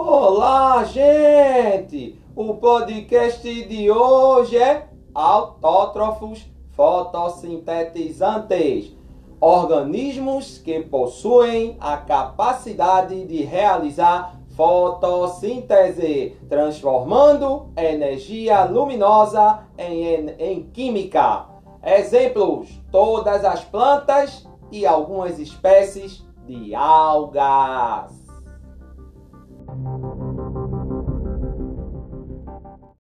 Olá, gente! O podcast de hoje é Autótrofos Fotossintetizantes organismos que possuem a capacidade de realizar fotossíntese, transformando energia luminosa em, em química. Exemplos: todas as plantas e algumas espécies de algas. Thank you.